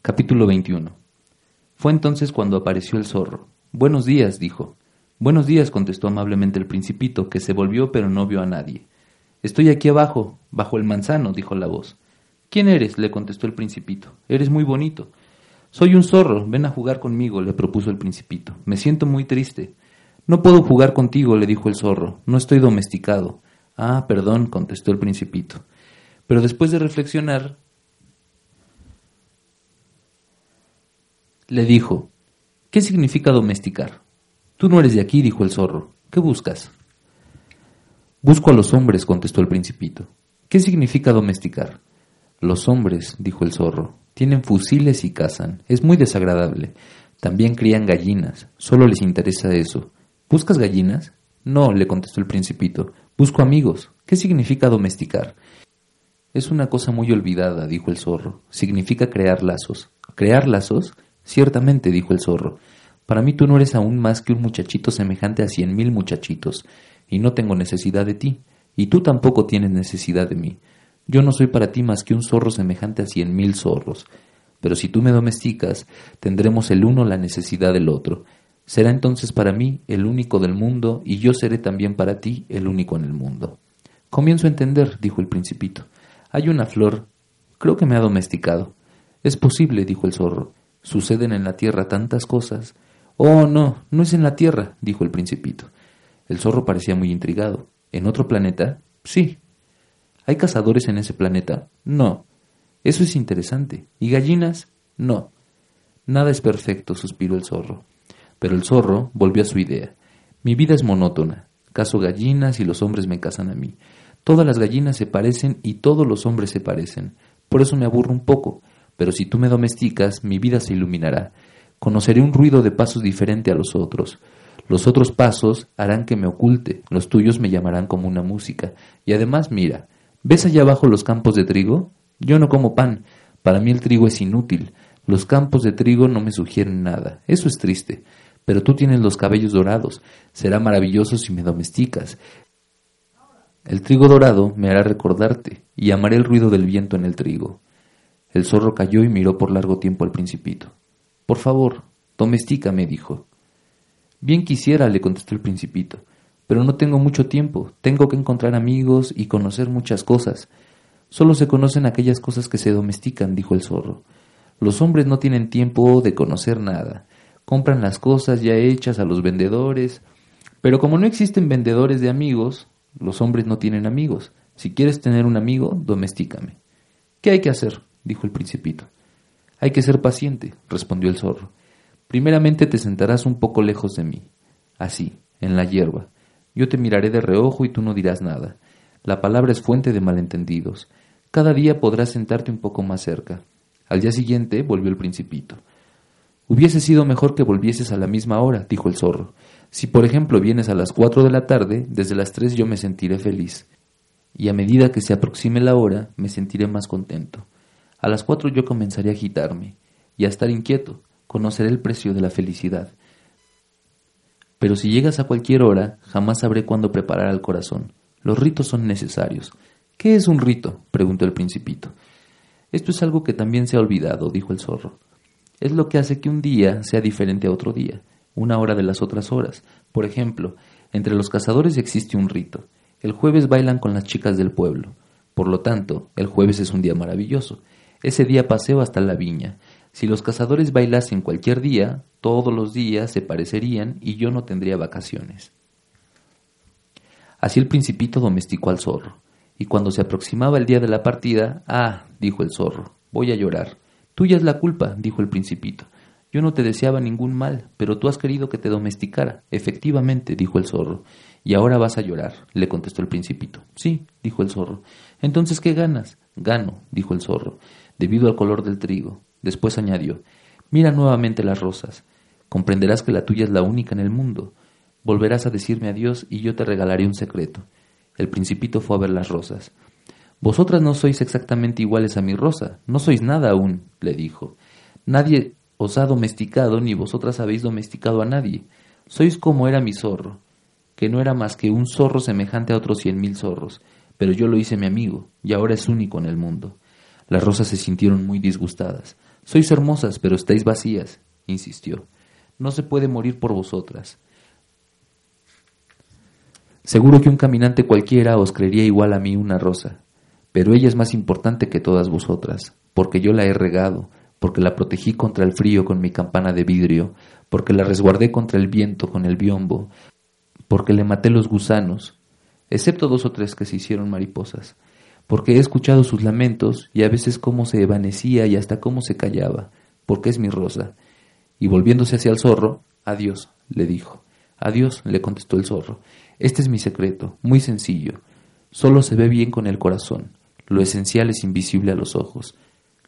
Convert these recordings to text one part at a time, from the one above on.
Capítulo 21 Fue entonces cuando apareció el zorro. Buenos días, dijo. Buenos días, contestó amablemente el principito, que se volvió pero no vio a nadie. Estoy aquí abajo, bajo el manzano, dijo la voz. ¿Quién eres? le contestó el principito. Eres muy bonito. Soy un zorro, ven a jugar conmigo, le propuso el principito. Me siento muy triste. No puedo jugar contigo, le dijo el zorro. No estoy domesticado. Ah, perdón, contestó el principito. Pero después de reflexionar, le dijo, ¿qué significa domesticar? Tú no eres de aquí, dijo el zorro. ¿Qué buscas? Busco a los hombres, contestó el principito. ¿Qué significa domesticar? Los hombres, dijo el zorro, tienen fusiles y cazan. Es muy desagradable. También crían gallinas. Solo les interesa eso. ¿Buscas gallinas? No, le contestó el principito. Busco amigos. ¿Qué significa domesticar? Es una cosa muy olvidada, dijo el zorro. Significa crear lazos. ¿Crear lazos? Ciertamente, dijo el zorro. Para mí tú no eres aún más que un muchachito semejante a cien mil muchachitos, y no tengo necesidad de ti, y tú tampoco tienes necesidad de mí. Yo no soy para ti más que un zorro semejante a cien mil zorros. Pero si tú me domesticas, tendremos el uno la necesidad del otro. Será entonces para mí el único del mundo, y yo seré también para ti el único en el mundo. Comienzo a entender, dijo el principito. Hay una flor. Creo que me ha domesticado. Es posible, dijo el zorro. Suceden en la tierra tantas cosas. Oh, no, no es en la tierra, dijo el principito. El zorro parecía muy intrigado. ¿En otro planeta? Sí. ¿Hay cazadores en ese planeta? No. Eso es interesante. ¿Y gallinas? No. Nada es perfecto, suspiró el zorro. Pero el zorro volvió a su idea. Mi vida es monótona. Caso gallinas y los hombres me casan a mí. Todas las gallinas se parecen y todos los hombres se parecen. Por eso me aburro un poco. Pero si tú me domesticas, mi vida se iluminará. Conoceré un ruido de pasos diferente a los otros. Los otros pasos harán que me oculte, los tuyos me llamarán como una música. Y además, mira, ¿ves allá abajo los campos de trigo? Yo no como pan, para mí el trigo es inútil. Los campos de trigo no me sugieren nada. Eso es triste. Pero tú tienes los cabellos dorados. Será maravilloso si me domesticas. El trigo dorado me hará recordarte, y amaré el ruido del viento en el trigo. El zorro cayó y miró por largo tiempo al principito. Por favor, domestícame, dijo. Bien quisiera, le contestó el principito, pero no tengo mucho tiempo, tengo que encontrar amigos y conocer muchas cosas. Solo se conocen aquellas cosas que se domestican, dijo el zorro. Los hombres no tienen tiempo de conocer nada. Compran las cosas ya hechas a los vendedores. Pero como no existen vendedores de amigos, los hombres no tienen amigos. Si quieres tener un amigo, domestícame. ¿Qué hay que hacer? Dijo el principito. Hay que ser paciente, respondió el zorro. Primeramente te sentarás un poco lejos de mí, así, en la hierba. Yo te miraré de reojo y tú no dirás nada. La palabra es fuente de malentendidos. Cada día podrás sentarte un poco más cerca. Al día siguiente volvió el principito. Hubiese sido mejor que volvieses a la misma hora, dijo el zorro. Si por ejemplo vienes a las cuatro de la tarde, desde las tres yo me sentiré feliz. Y a medida que se aproxime la hora, me sentiré más contento. A las cuatro yo comenzaré a agitarme y a estar inquieto. Conoceré el precio de la felicidad. Pero si llegas a cualquier hora, jamás sabré cuándo preparar al corazón. Los ritos son necesarios. ¿Qué es un rito? preguntó el principito. Esto es algo que también se ha olvidado, dijo el zorro. Es lo que hace que un día sea diferente a otro día, una hora de las otras horas. Por ejemplo, entre los cazadores existe un rito. El jueves bailan con las chicas del pueblo. Por lo tanto, el jueves es un día maravilloso. Ese día paseo hasta la viña. Si los cazadores bailasen cualquier día, todos los días se parecerían y yo no tendría vacaciones. Así el principito domesticó al zorro, y cuando se aproximaba el día de la partida, ah, dijo el zorro, voy a llorar. Tuya es la culpa, dijo el principito. Yo no te deseaba ningún mal, pero tú has querido que te domesticara. Efectivamente, dijo el zorro. Y ahora vas a llorar, le contestó el principito. Sí, dijo el zorro. Entonces, ¿qué ganas? Gano, dijo el zorro. Debido al color del trigo. Después añadió, mira nuevamente las rosas. Comprenderás que la tuya es la única en el mundo. Volverás a decirme adiós y yo te regalaré un secreto. El principito fue a ver las rosas. Vosotras no sois exactamente iguales a mi rosa, no sois nada aún, le dijo. Nadie os ha domesticado, ni vosotras habéis domesticado a nadie. Sois como era mi zorro, que no era más que un zorro semejante a otros cien mil zorros, pero yo lo hice mi amigo, y ahora es único en el mundo. Las rosas se sintieron muy disgustadas. Sois hermosas, pero estáis vacías, insistió. No se puede morir por vosotras. Seguro que un caminante cualquiera os creería igual a mí una rosa, pero ella es más importante que todas vosotras, porque yo la he regado, porque la protegí contra el frío con mi campana de vidrio, porque la resguardé contra el viento con el biombo, porque le maté los gusanos, excepto dos o tres que se hicieron mariposas, porque he escuchado sus lamentos y a veces cómo se evanecía y hasta cómo se callaba, porque es mi rosa. Y volviéndose hacia el zorro, adiós, le dijo. Adiós, le contestó el zorro. Este es mi secreto, muy sencillo. Solo se ve bien con el corazón. Lo esencial es invisible a los ojos.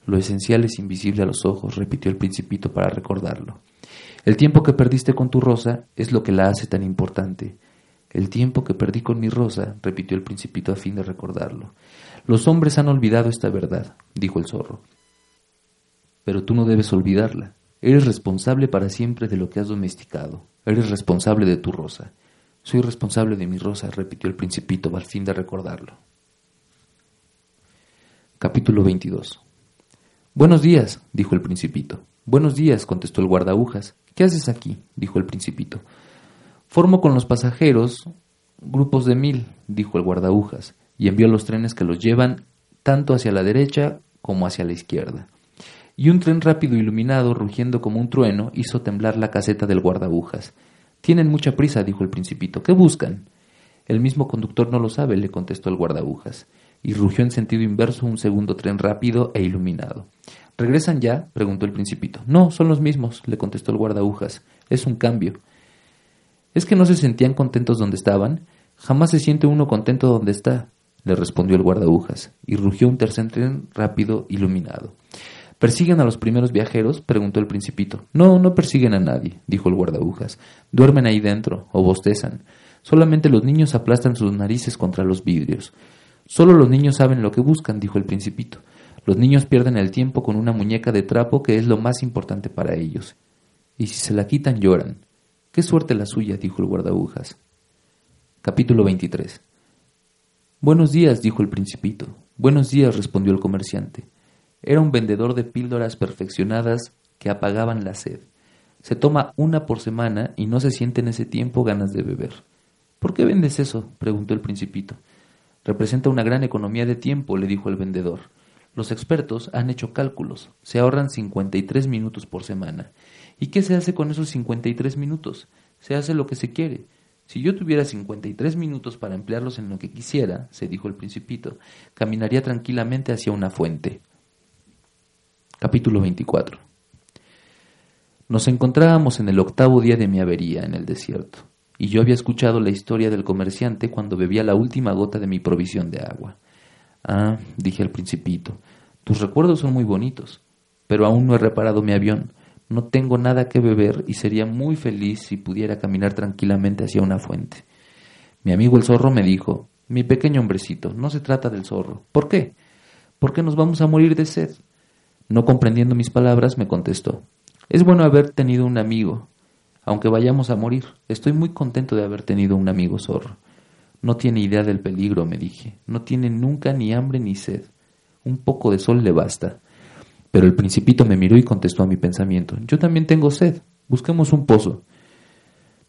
Lo esencial es invisible a los ojos, repitió el principito para recordarlo. El tiempo que perdiste con tu rosa es lo que la hace tan importante. El tiempo que perdí con mi rosa, repitió el principito a fin de recordarlo. Los hombres han olvidado esta verdad, dijo el zorro. Pero tú no debes olvidarla. Eres responsable para siempre de lo que has domesticado. Eres responsable de tu rosa. Soy responsable de mi rosa, repitió el principito al fin de recordarlo. Capítulo 22 Buenos días, dijo el principito. Buenos días, contestó el guardaújas. ¿Qué haces aquí? dijo el principito. Formo con los pasajeros grupos de mil, dijo el guardaújas, y envió los trenes que los llevan tanto hacia la derecha como hacia la izquierda. Y un tren rápido iluminado, rugiendo como un trueno, hizo temblar la caseta del guardaújas. Tienen mucha prisa, dijo el principito. ¿Qué buscan? El mismo conductor no lo sabe, le contestó el guardaújas, y rugió en sentido inverso un segundo tren rápido e iluminado. ¿Regresan ya? preguntó el principito. No, son los mismos, le contestó el guardaújas. Es un cambio. ¿Es que no se sentían contentos donde estaban? Jamás se siente uno contento donde está, le respondió el guardaújas, y rugió un tercer tren rápido iluminado. ¿Persiguen a los primeros viajeros? preguntó el principito. No, no persiguen a nadie, dijo el guardaújas. Duermen ahí dentro, o bostezan. Solamente los niños aplastan sus narices contra los vidrios. Solo los niños saben lo que buscan, dijo el principito. Los niños pierden el tiempo con una muñeca de trapo que es lo más importante para ellos. Y si se la quitan lloran. Qué suerte la suya, dijo el guardaújas. Capítulo 23 Buenos días, dijo el principito. Buenos días, respondió el comerciante. Era un vendedor de píldoras perfeccionadas que apagaban la sed. Se toma una por semana y no se siente en ese tiempo ganas de beber. ¿Por qué vendes eso? preguntó el principito. Representa una gran economía de tiempo, le dijo el vendedor. Los expertos han hecho cálculos. Se ahorran 53 minutos por semana. ¿Y qué se hace con esos 53 minutos? Se hace lo que se quiere. Si yo tuviera 53 minutos para emplearlos en lo que quisiera, se dijo el principito, caminaría tranquilamente hacia una fuente. Capítulo 24 Nos encontrábamos en el octavo día de mi avería en el desierto, y yo había escuchado la historia del comerciante cuando bebía la última gota de mi provisión de agua. Ah, dije al principito, tus recuerdos son muy bonitos, pero aún no he reparado mi avión, no tengo nada que beber y sería muy feliz si pudiera caminar tranquilamente hacia una fuente. Mi amigo el zorro me dijo, mi pequeño hombrecito, no se trata del zorro. ¿Por qué? Porque nos vamos a morir de sed. No comprendiendo mis palabras, me contestó, es bueno haber tenido un amigo, aunque vayamos a morir. Estoy muy contento de haber tenido un amigo zorro. No tiene idea del peligro, me dije. No tiene nunca ni hambre ni sed. Un poco de sol le basta. Pero el principito me miró y contestó a mi pensamiento. Yo también tengo sed. Busquemos un pozo.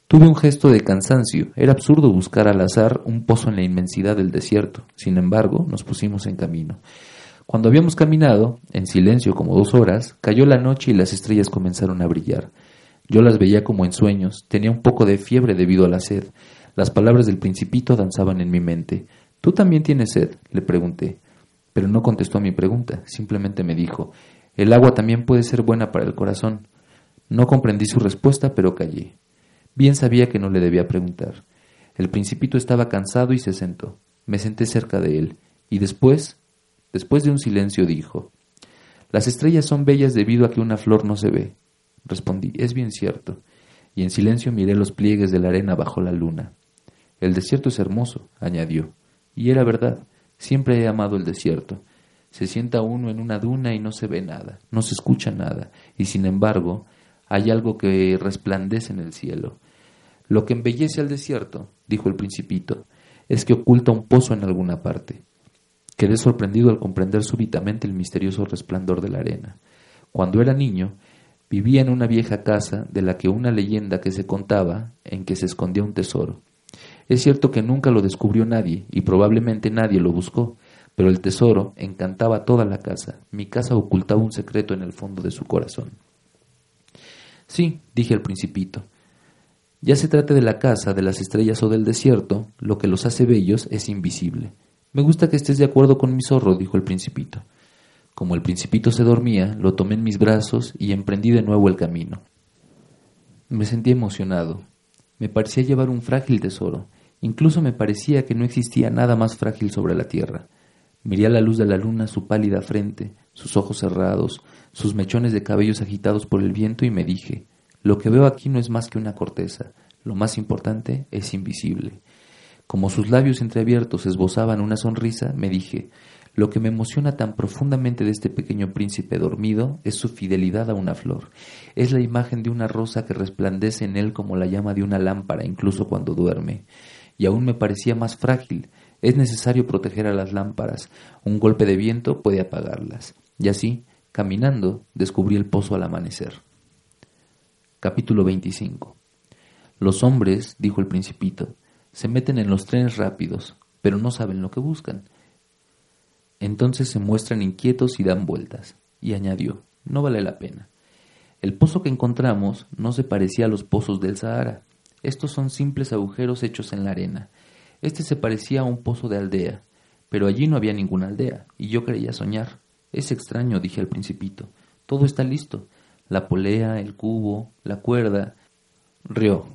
Tuve un gesto de cansancio. Era absurdo buscar al azar un pozo en la inmensidad del desierto. Sin embargo, nos pusimos en camino. Cuando habíamos caminado, en silencio como dos horas, cayó la noche y las estrellas comenzaron a brillar. Yo las veía como en sueños, tenía un poco de fiebre debido a la sed. Las palabras del principito danzaban en mi mente. ¿Tú también tienes sed? le pregunté. Pero no contestó a mi pregunta, simplemente me dijo, el agua también puede ser buena para el corazón. No comprendí su respuesta, pero callé. Bien sabía que no le debía preguntar. El principito estaba cansado y se sentó. Me senté cerca de él, y después Después de un silencio dijo, Las estrellas son bellas debido a que una flor no se ve. Respondí, es bien cierto. Y en silencio miré los pliegues de la arena bajo la luna. El desierto es hermoso, añadió. Y era verdad, siempre he amado el desierto. Se sienta uno en una duna y no se ve nada, no se escucha nada, y sin embargo hay algo que resplandece en el cielo. Lo que embellece al desierto, dijo el principito, es que oculta un pozo en alguna parte. Quedé sorprendido al comprender súbitamente el misterioso resplandor de la arena. Cuando era niño, vivía en una vieja casa de la que una leyenda que se contaba en que se escondía un tesoro. Es cierto que nunca lo descubrió nadie y probablemente nadie lo buscó, pero el tesoro encantaba toda la casa. Mi casa ocultaba un secreto en el fondo de su corazón. Sí, dije al principito. Ya se trate de la casa, de las estrellas o del desierto, lo que los hace bellos es invisible. Me gusta que estés de acuerdo con mi zorro, dijo el principito. Como el principito se dormía, lo tomé en mis brazos y emprendí de nuevo el camino. Me sentí emocionado. Me parecía llevar un frágil tesoro. Incluso me parecía que no existía nada más frágil sobre la tierra. Miré a la luz de la luna su pálida frente, sus ojos cerrados, sus mechones de cabellos agitados por el viento y me dije, lo que veo aquí no es más que una corteza, lo más importante es invisible. Como sus labios entreabiertos esbozaban una sonrisa, me dije, lo que me emociona tan profundamente de este pequeño príncipe dormido es su fidelidad a una flor. Es la imagen de una rosa que resplandece en él como la llama de una lámpara, incluso cuando duerme. Y aún me parecía más frágil. Es necesario proteger a las lámparas. Un golpe de viento puede apagarlas. Y así, caminando, descubrí el pozo al amanecer. Capítulo 25 Los hombres, dijo el principito, se meten en los trenes rápidos, pero no saben lo que buscan. Entonces se muestran inquietos y dan vueltas. Y añadió, no vale la pena. El pozo que encontramos no se parecía a los pozos del Sahara. Estos son simples agujeros hechos en la arena. Este se parecía a un pozo de aldea, pero allí no había ninguna aldea, y yo creía soñar. Es extraño, dije al principito. Todo está listo. La polea, el cubo, la cuerda. Rió.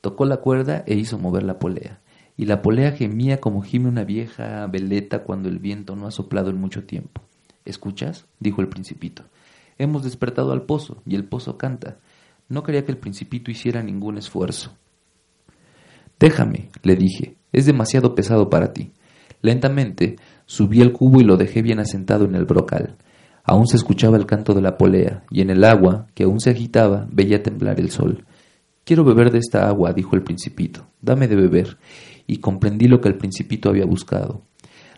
Tocó la cuerda e hizo mover la polea y la polea gemía como gime una vieja veleta cuando el viento no ha soplado en mucho tiempo. ¿Escuchas? dijo el principito. Hemos despertado al pozo, y el pozo canta. No quería que el principito hiciera ningún esfuerzo. Déjame, le dije, es demasiado pesado para ti. Lentamente subí el cubo y lo dejé bien asentado en el brocal. Aún se escuchaba el canto de la polea, y en el agua, que aún se agitaba, veía temblar el sol. Quiero beber de esta agua, dijo el principito. Dame de beber y comprendí lo que el principito había buscado.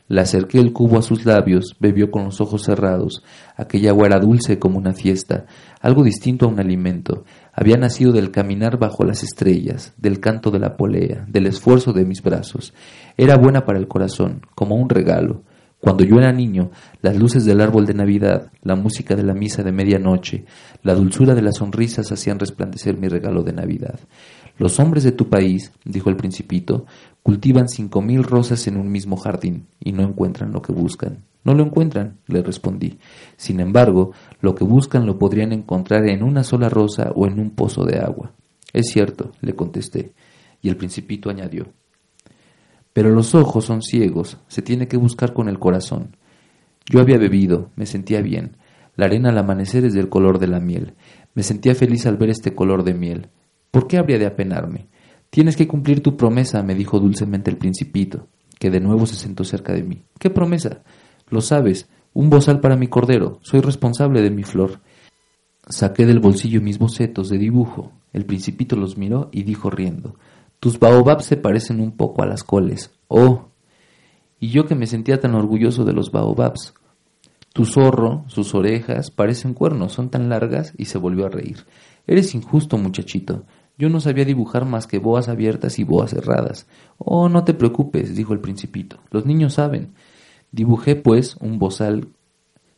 Le acerqué el cubo a sus labios, bebió con los ojos cerrados. Aquella agua era dulce como una fiesta, algo distinto a un alimento. Había nacido del caminar bajo las estrellas, del canto de la polea, del esfuerzo de mis brazos. Era buena para el corazón, como un regalo. Cuando yo era niño, las luces del árbol de Navidad, la música de la misa de medianoche, la dulzura de las sonrisas hacían resplandecer mi regalo de Navidad. Los hombres de tu país, dijo el principito, cultivan cinco mil rosas en un mismo jardín y no encuentran lo que buscan. No lo encuentran, le respondí. Sin embargo, lo que buscan lo podrían encontrar en una sola rosa o en un pozo de agua. Es cierto, le contesté, y el principito añadió. Pero los ojos son ciegos, se tiene que buscar con el corazón. Yo había bebido, me sentía bien. La arena al amanecer es del color de la miel. Me sentía feliz al ver este color de miel. ¿Por qué habría de apenarme? Tienes que cumplir tu promesa, me dijo dulcemente el principito, que de nuevo se sentó cerca de mí. ¿Qué promesa? Lo sabes, un bozal para mi cordero, soy responsable de mi flor. Saqué del bolsillo mis bocetos de dibujo. El principito los miró y dijo riendo, Tus baobabs se parecen un poco a las coles. Oh. Y yo que me sentía tan orgulloso de los baobabs. Tu zorro, sus orejas, parecen cuernos, son tan largas, y se volvió a reír. Eres injusto, muchachito. Yo no sabía dibujar más que boas abiertas y boas cerradas. Oh, no te preocupes, dijo el principito. Los niños saben. Dibujé, pues, un bozal.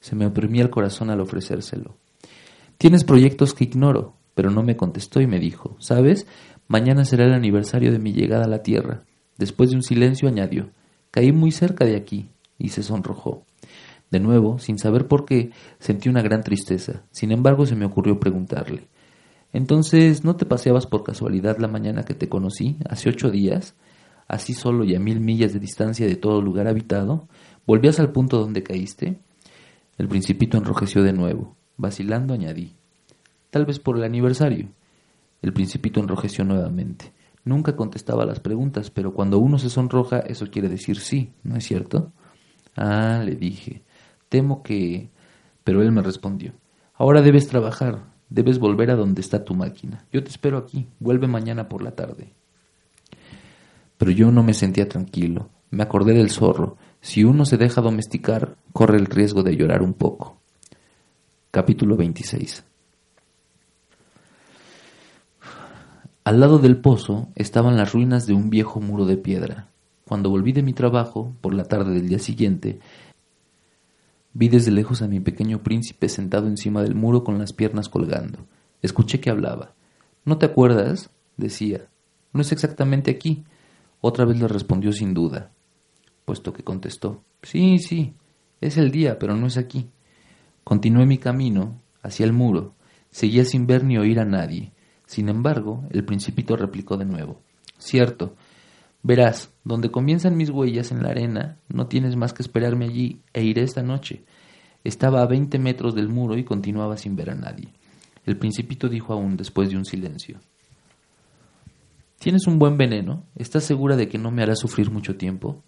Se me oprimía el corazón al ofrecérselo. Tienes proyectos que ignoro, pero no me contestó y me dijo, ¿sabes? Mañana será el aniversario de mi llegada a la Tierra. Después de un silencio añadió, caí muy cerca de aquí, y se sonrojó. De nuevo, sin saber por qué, sentí una gran tristeza. Sin embargo, se me ocurrió preguntarle, entonces, ¿no te paseabas por casualidad la mañana que te conocí, hace ocho días, así solo y a mil millas de distancia de todo lugar habitado? ¿Volvías al punto donde caíste? El principito enrojeció de nuevo. Vacilando añadí. Tal vez por el aniversario. El principito enrojeció nuevamente. Nunca contestaba las preguntas, pero cuando uno se sonroja, eso quiere decir sí, ¿no es cierto? Ah, le dije. Temo que... Pero él me respondió. Ahora debes trabajar. Debes volver a donde está tu máquina. Yo te espero aquí. Vuelve mañana por la tarde. Pero yo no me sentía tranquilo. Me acordé del zorro. Si uno se deja domesticar, corre el riesgo de llorar un poco. Capítulo 26 Al lado del pozo estaban las ruinas de un viejo muro de piedra. Cuando volví de mi trabajo, por la tarde del día siguiente, vi desde lejos a mi pequeño príncipe sentado encima del muro con las piernas colgando. Escuché que hablaba. ¿No te acuerdas? decía. No es exactamente aquí. Otra vez le respondió sin duda, puesto que contestó. Sí, sí, es el día, pero no es aquí. Continué mi camino hacia el muro. Seguía sin ver ni oír a nadie. Sin embargo, el principito replicó de nuevo. Cierto. Verás, donde comienzan mis huellas en la arena, no tienes más que esperarme allí e iré esta noche. Estaba a veinte metros del muro y continuaba sin ver a nadie. El principito dijo aún después de un silencio. Tienes un buen veneno. ¿Estás segura de que no me hará sufrir mucho tiempo?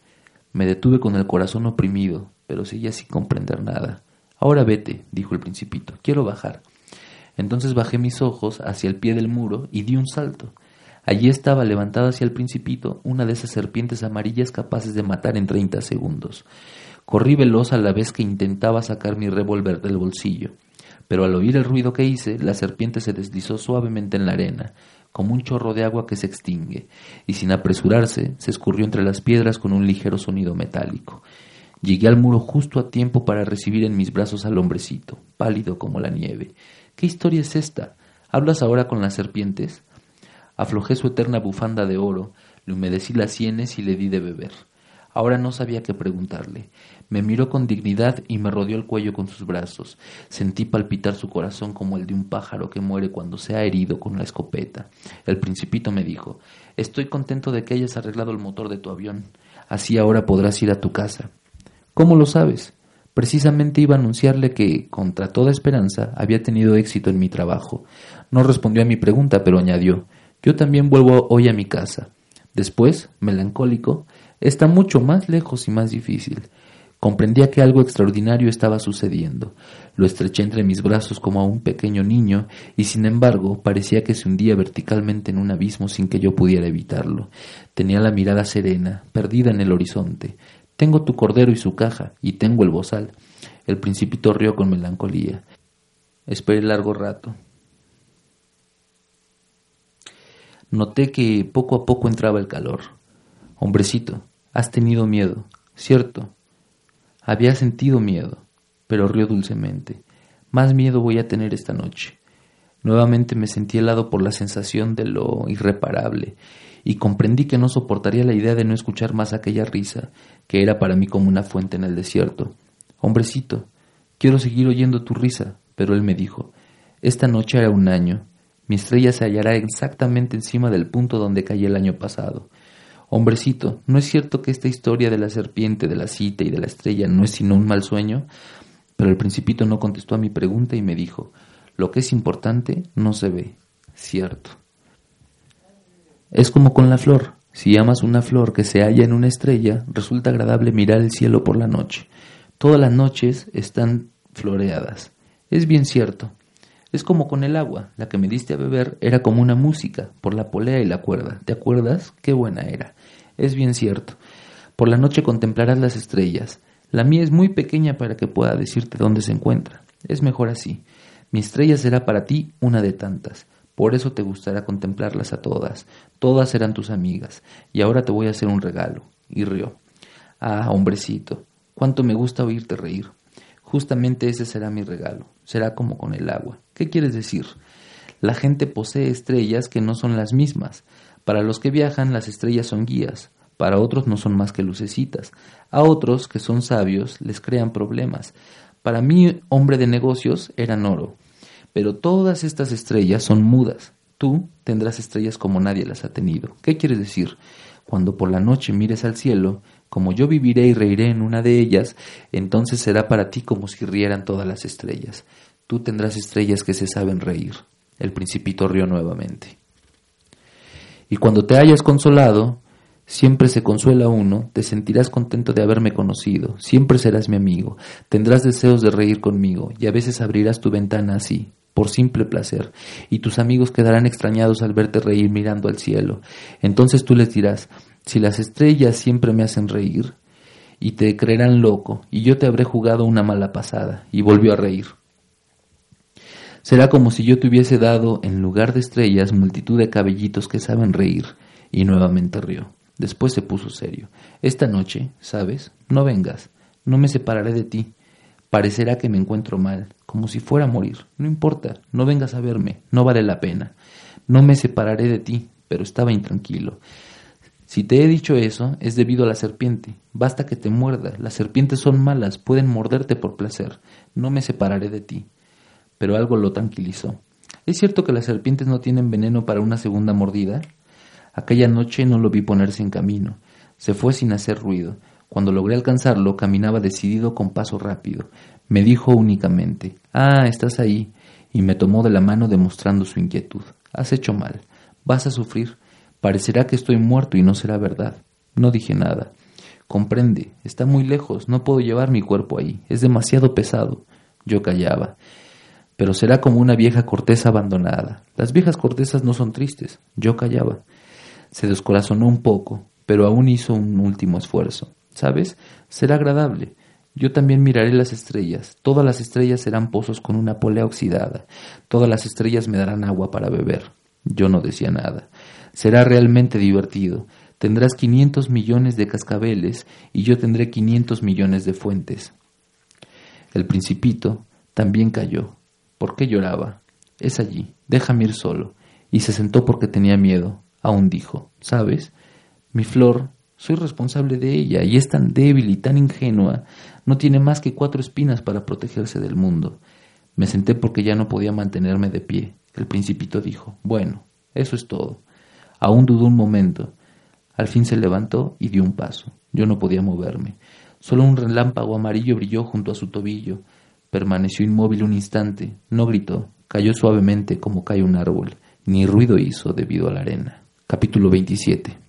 Me detuve con el corazón oprimido, pero seguía sin comprender nada. Ahora vete, dijo el principito. Quiero bajar. Entonces bajé mis ojos hacia el pie del muro y di un salto. Allí estaba levantada hacia el principito una de esas serpientes amarillas capaces de matar en treinta segundos. Corrí veloz a la vez que intentaba sacar mi revólver del bolsillo, pero al oír el ruido que hice, la serpiente se deslizó suavemente en la arena, como un chorro de agua que se extingue, y sin apresurarse se escurrió entre las piedras con un ligero sonido metálico. Llegué al muro justo a tiempo para recibir en mis brazos al hombrecito, pálido como la nieve. ¿Qué historia es esta? ¿Hablas ahora con las serpientes? Aflojé su eterna bufanda de oro, le humedecí las sienes y le di de beber. Ahora no sabía qué preguntarle. Me miró con dignidad y me rodeó el cuello con sus brazos. Sentí palpitar su corazón como el de un pájaro que muere cuando se ha herido con la escopeta. El principito me dijo Estoy contento de que hayas arreglado el motor de tu avión. Así ahora podrás ir a tu casa. ¿Cómo lo sabes? Precisamente iba a anunciarle que, contra toda esperanza, había tenido éxito en mi trabajo. No respondió a mi pregunta, pero añadió Yo también vuelvo hoy a mi casa. Después, melancólico, está mucho más lejos y más difícil. Comprendía que algo extraordinario estaba sucediendo. Lo estreché entre mis brazos como a un pequeño niño y sin embargo parecía que se hundía verticalmente en un abismo sin que yo pudiera evitarlo. Tenía la mirada serena, perdida en el horizonte. Tengo tu cordero y su caja, y tengo el bozal. El principito rió con melancolía. Esperé largo rato. Noté que poco a poco entraba el calor. Hombrecito, has tenido miedo, ¿cierto? Había sentido miedo, pero rió dulcemente. Más miedo voy a tener esta noche. Nuevamente me sentí helado por la sensación de lo irreparable y comprendí que no soportaría la idea de no escuchar más aquella risa, que era para mí como una fuente en el desierto. Hombrecito, quiero seguir oyendo tu risa, pero él me dijo, esta noche hará un año, mi estrella se hallará exactamente encima del punto donde caí el año pasado. Hombrecito, ¿no es cierto que esta historia de la serpiente, de la cita y de la estrella no es sino un mal sueño? Pero el principito no contestó a mi pregunta y me dijo, lo que es importante no se ve, cierto. Es como con la flor. Si amas una flor que se halla en una estrella, resulta agradable mirar el cielo por la noche. Todas las noches están floreadas. Es bien cierto. Es como con el agua. La que me diste a beber era como una música, por la polea y la cuerda. ¿Te acuerdas? Qué buena era. Es bien cierto. Por la noche contemplarás las estrellas. La mía es muy pequeña para que pueda decirte dónde se encuentra. Es mejor así. Mi estrella será para ti una de tantas. Por eso te gustará contemplarlas a todas. Todas serán tus amigas. Y ahora te voy a hacer un regalo. Y rió. Ah, hombrecito, cuánto me gusta oírte reír. Justamente ese será mi regalo. Será como con el agua. ¿Qué quieres decir? La gente posee estrellas que no son las mismas. Para los que viajan, las estrellas son guías. Para otros no son más que lucecitas. A otros, que son sabios, les crean problemas. Para mí, hombre de negocios, eran oro. Pero todas estas estrellas son mudas. Tú tendrás estrellas como nadie las ha tenido. ¿Qué quieres decir? Cuando por la noche mires al cielo, Como yo viviré y reiré en una de ellas, entonces será para ti como si rieran todas las estrellas. Tú tendrás estrellas que se saben reír. El principito rió nuevamente. Y cuando te hayas consolado, siempre se consuela uno, te sentirás contento de haberme conocido, siempre serás mi amigo, tendrás deseos de reír conmigo, y a veces abrirás tu ventana así, por simple placer, y tus amigos quedarán extrañados al verte reír mirando al cielo. Entonces tú les dirás, si las estrellas siempre me hacen reír, y te creerán loco, y yo te habré jugado una mala pasada, y volvió a reír. Será como si yo te hubiese dado, en lugar de estrellas, multitud de cabellitos que saben reír, y nuevamente rió. Después se puso serio. Esta noche, ¿sabes? No vengas, no me separaré de ti. Parecerá que me encuentro mal, como si fuera a morir. No importa, no vengas a verme, no vale la pena. No me separaré de ti, pero estaba intranquilo. Si te he dicho eso, es debido a la serpiente. Basta que te muerda. Las serpientes son malas, pueden morderte por placer. No me separaré de ti. Pero algo lo tranquilizó. ¿Es cierto que las serpientes no tienen veneno para una segunda mordida? Aquella noche no lo vi ponerse en camino. Se fue sin hacer ruido. Cuando logré alcanzarlo, caminaba decidido con paso rápido. Me dijo únicamente, Ah, estás ahí, y me tomó de la mano demostrando su inquietud. Has hecho mal. Vas a sufrir. Parecerá que estoy muerto y no será verdad. No dije nada. Comprende, está muy lejos, no puedo llevar mi cuerpo ahí, es demasiado pesado. Yo callaba. Pero será como una vieja corteza abandonada. Las viejas cortezas no son tristes. Yo callaba. Se descorazonó un poco, pero aún hizo un último esfuerzo. ¿Sabes? Será agradable. Yo también miraré las estrellas. Todas las estrellas serán pozos con una polea oxidada. Todas las estrellas me darán agua para beber. Yo no decía nada. Será realmente divertido. Tendrás quinientos millones de cascabeles y yo tendré quinientos millones de fuentes. El principito también cayó. ¿Por qué lloraba? Es allí. Déjame ir solo. Y se sentó porque tenía miedo. Aún dijo, ¿sabes? Mi flor soy responsable de ella y es tan débil y tan ingenua. No tiene más que cuatro espinas para protegerse del mundo. Me senté porque ya no podía mantenerme de pie. El principito dijo, bueno, eso es todo. Aún dudó un momento. Al fin se levantó y dio un paso. Yo no podía moverme. Solo un relámpago amarillo brilló junto a su tobillo. Permaneció inmóvil un instante. No gritó. Cayó suavemente como cae un árbol. Ni ruido hizo debido a la arena. Capítulo 27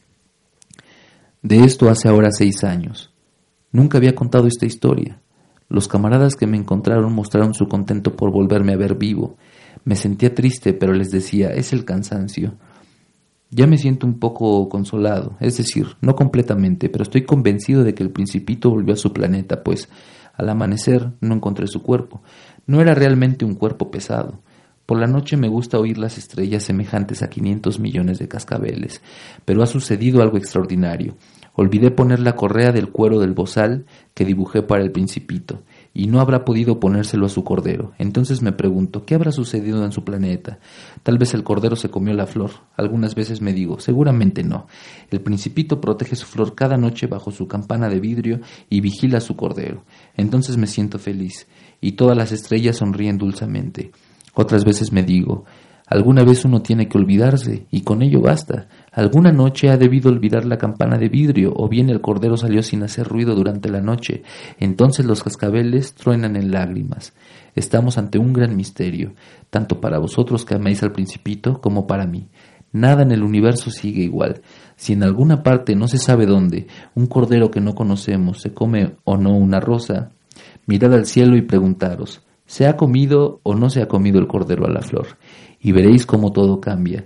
de esto hace ahora seis años. Nunca había contado esta historia. Los camaradas que me encontraron mostraron su contento por volverme a ver vivo. Me sentía triste, pero les decía, es el cansancio. Ya me siento un poco consolado, es decir, no completamente, pero estoy convencido de que el principito volvió a su planeta, pues al amanecer no encontré su cuerpo. No era realmente un cuerpo pesado. Por la noche me gusta oír las estrellas semejantes a 500 millones de cascabeles, pero ha sucedido algo extraordinario. Olvidé poner la correa del cuero del bozal que dibujé para el principito, y no habrá podido ponérselo a su cordero. Entonces me pregunto, ¿qué habrá sucedido en su planeta? Tal vez el cordero se comió la flor. Algunas veces me digo, seguramente no. El principito protege su flor cada noche bajo su campana de vidrio y vigila a su cordero. Entonces me siento feliz, y todas las estrellas sonríen dulcemente. Otras veces me digo, alguna vez uno tiene que olvidarse, y con ello basta. Alguna noche ha debido olvidar la campana de vidrio, o bien el cordero salió sin hacer ruido durante la noche. Entonces los cascabeles truenan en lágrimas. Estamos ante un gran misterio, tanto para vosotros que amáis al principito como para mí. Nada en el universo sigue igual. Si en alguna parte no se sabe dónde un cordero que no conocemos se come o no una rosa, mirad al cielo y preguntaros, ¿Se ha comido o no se ha comido el cordero a la flor? Y veréis cómo todo cambia.